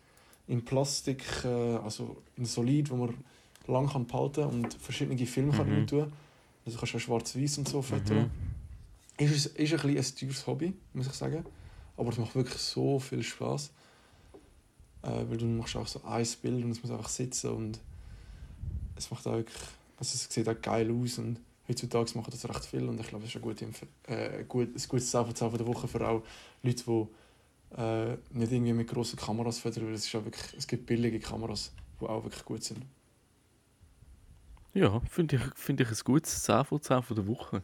S1: in Plastik, äh, also in Solid, wo man lang kann behalten und verschiedene Filme kann
S2: Mhm.
S1: rein tun. Also kannst du auch schwarz-weiß und so fotografieren.
S2: Mhm.
S1: Ist, ist ein, bisschen ein teures Hobby, muss ich sagen. Aber es macht wirklich so viel Spaß. Äh, weil du machst auch so ein Bild und es muss einfach sitzen und es macht auch wirklich, also es sieht auch geil aus und heutzutage machen das recht viel und ich glaube, das ist gute, Empfe- äh, gut, ein gutes 10 von 10 von der Woche für auch Leute, die Äh, nicht irgendwie mit grossen Kameras fördern, weil es, ist auch wirklich, es gibt billige Kameras, die auch wirklich gut sind.
S2: Ja, finde ich, find ich ein gutes 10 von 10 von der Woche.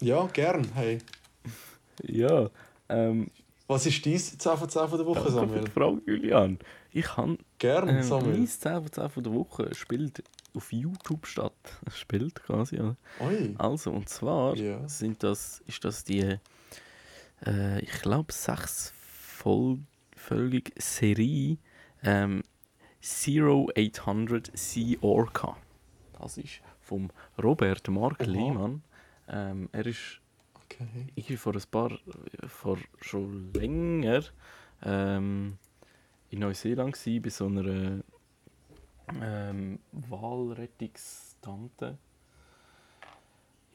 S1: Ja, gern. Hey.
S2: Ja, ähm,
S1: Was ist dein 10 von 10 von der Woche,
S2: danke für
S1: Samuel?
S2: die Frage, Julian. Ich habe
S1: Gern,
S2: ähm,
S1: Samuel.
S2: mein 10 von 10 von der Woche spielt auf YouTube statt. Spielt quasi, ja.
S1: Oi.
S2: Also, und zwar
S1: Ja.
S2: sind das, ist das die, äh, ich glaube, sechsfolgige Serie ähm, 0800 Sea Orca. Das ist vom Robert Mark
S1: Oha.
S2: Lehmann. Ähm, er ist
S1: Okay.
S2: irgendwie vor ein paar, vor schon länger ähm, in Neuseeland gsi bei so einer ähm, Walrettungstante.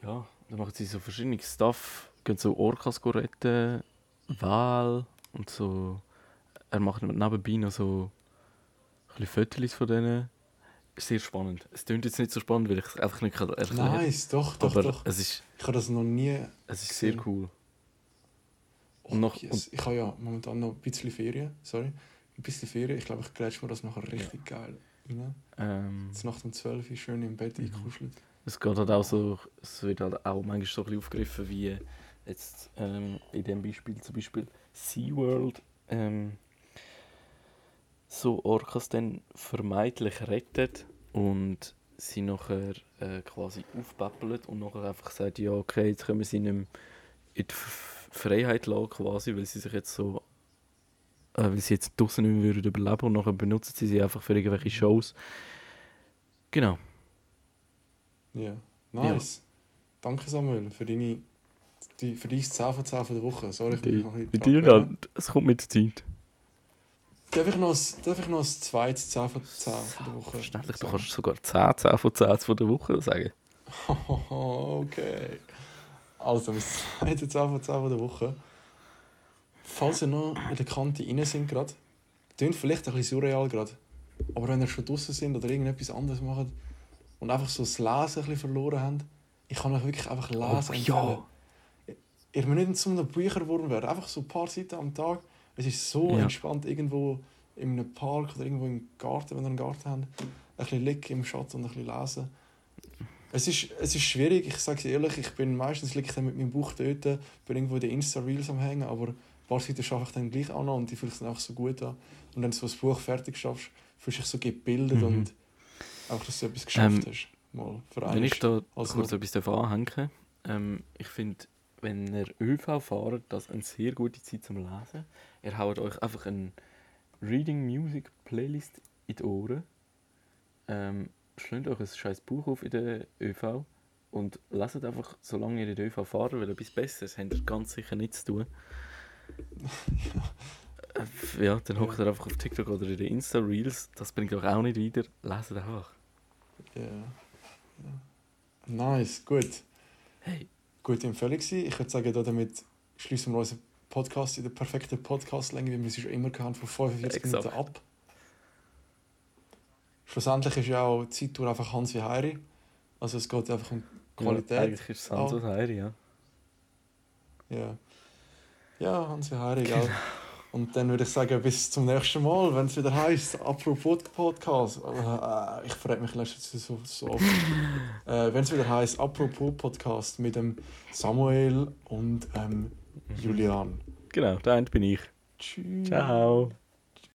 S2: Ja, da machen sie so verschiedene Stuff, gehen so Orcas retten, Wal und so. Er macht nebenbei noch so ein Fotos von denen. Sehr spannend. Es klingt jetzt nicht so spannend, weil ich es einfach nicht erklären kann.
S1: Nice, doch, doch,
S2: aber
S1: doch.
S2: es ist,
S1: Ich habe das noch nie.
S2: es ist sehr
S1: gesehen.
S2: cool.
S1: Oh,
S2: Und noch-
S1: yes. Ich habe ja momentan noch ein bisschen Ferien. Sorry. Ein bisschen Ferien. Ich glaube, ich grätsch mir das nachher richtig geil rein.
S2: Ähm,
S1: Jetzt Nacht um 12 Uhr schön im Bett
S2: Mhm.
S1: eingekuschelt.
S2: Es geht halt auch so, es wird halt auch manchmal so ein bisschen aufgegriffen, wie jetzt ähm, in dem Beispiel zum Beispiel SeaWorld ähm, so Orcas dann vermeintlich rettet und sie nachher äh, quasi aufpäppeln und nachher einfach sagt, ja okay, jetzt können wir sie nicht mehr in die Freiheit lassen quasi, weil sie sich jetzt so äh, weil sie jetzt draußen nicht mehr würden überleben und nachher benutzen sie sie einfach für irgendwelche Shows. Genau.
S1: Ja. Nice. Danke, Samuel, für deine. Die, für dein 10 von 10 von der Woche. Sorry, ich bin noch ein
S2: Bei dir es kommt mit der Zeit.
S1: Darf ich noch ein, darf ich noch ein zweites 10 von 10 von der Woche?
S2: Verständlich, du
S1: sagen?
S2: kannst sogar 10, 10 von 10 von der Woche sagen.
S1: okay. Also, mein zweites 10 von 10 von der Woche. Falls ihr noch in der Kante rein sind gerade, klingt vielleicht ein bisschen surreal gerade, aber wenn ihr schon draußen sind oder irgendetwas anderes macht und einfach so das Lesen ein bisschen verloren habt, ich kann euch wirklich einfach lesen
S2: Oh,
S1: empfehlen.
S2: ja.
S1: Ihr müsst nicht zu einem Bücherwurm werden, einfach so ein paar Seiten am Tag. Es ist so
S2: Ja.
S1: entspannt irgendwo in einem Park oder irgendwo im Garten, wenn ihr einen Garten habt. Ein bisschen liegen im Schatten und ein bisschen lesen. Es ist, es ist schwierig, ich sage es ehrlich, ich bin meistens liege ich dann mit meinem Buch dort, bin irgendwo in den Insta-Reels am Hängen, aber ein paar Seiten schaffe ich dann gleich auch noch und die fühlen sich dann auch so gut an. Und wenn du so ein Buch fertig schaffst, fühlst du dich so gebildet
S2: Mhm.
S1: und auch, dass du etwas geschafft
S2: Ähm,
S1: hast. Mal für
S2: Wenn ich da kurz etwas anhängen ähm, ich finde, wenn ihr ÖV fahrt, das eine sehr gute Zeit zum Lesen. Ihr haut euch einfach eine Reading Music Playlist in die Ohren, ähm, schlönt euch ein scheiß Buch auf in der ÖV und leset einfach, solange ihr in der ÖV fahrt, weil etwas Besseres habt ihr ganz sicher nicht zu tun. Äh, ja, dann hockt ihr einfach auf TikTok oder in den Insta-Reels, das bringt euch auch nicht weiter, leset einfach.
S1: Ja. ja. Nice, gut.
S2: Hey,
S1: Gute Empfehlung gewesen. Ich würde sagen, da damit schließen wir unseren Podcast in der perfekten Podcast-Länge, wie wir sie schon immer gehabt von 45
S2: Exakt.
S1: Minuten ab. Schlussendlich ist ja auch die Zeittour einfach Hans wie Heiri. Also es geht einfach um Qualität.
S2: Ja, eigentlich ist es Santos Heiri, ja.
S1: Ja, ja Hans wie Heiri?
S2: Genau.
S1: Und dann würde ich sagen, bis zum nächsten Mal, wenn es wieder heisst, apropos Podcast. Äh, ich frage mich letztens so, so oft. äh, wenn es wieder heisst, apropos Podcast mit dem Samuel und ähm, Julian.
S2: Genau, der eine bin ich.
S1: Tschüss.
S2: Ciao.